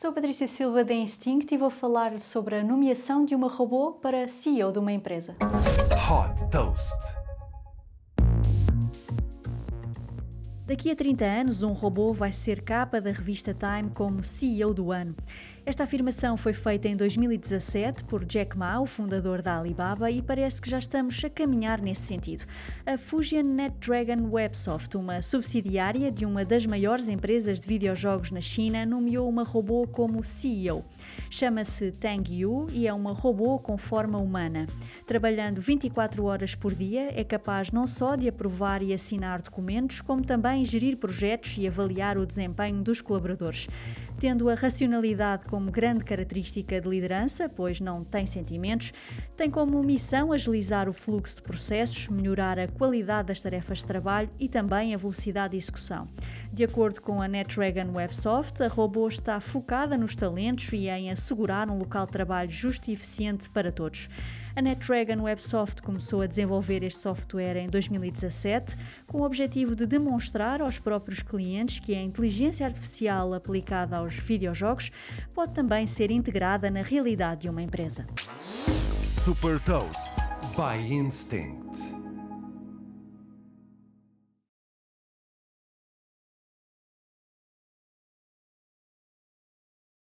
Sou Patrícia Silva da Instinct e vou falar sobre a nomeação de uma robô para CEO de uma empresa. Hot Toast. Daqui a 30 anos, um robô vai ser capa da revista Time como CEO do ano. Esta afirmação foi feita em 2017 por Jack Ma, o fundador da Alibaba, e parece que já estamos a caminhar nesse sentido. A Fujian NetDragon Websoft, uma subsidiária de uma das maiores empresas de videojogos na China, nomeou uma robô como CEO. Chama-se Tang Yu e é uma robô com forma humana. Trabalhando 24 horas por dia, é capaz não só de aprovar e assinar documentos, como também gerir projetos e avaliar o desempenho dos colaboradores. Tendo a racionalidade como grande característica de liderança, pois não tem sentimentos, tem como missão agilizar o fluxo de processos, melhorar a qualidade das tarefas de trabalho e também a velocidade de execução. De acordo com a NetDragon Websoft, a robô está focada nos talentos e em assegurar um local de trabalho justo e eficiente para todos. A NetDragon Websoft começou a desenvolver este software em 2017 com o objetivo de demonstrar aos próprios clientes que a inteligência artificial aplicada aos videojogos pode também ser integrada na realidade de uma empresa. Super Toast by Instinct.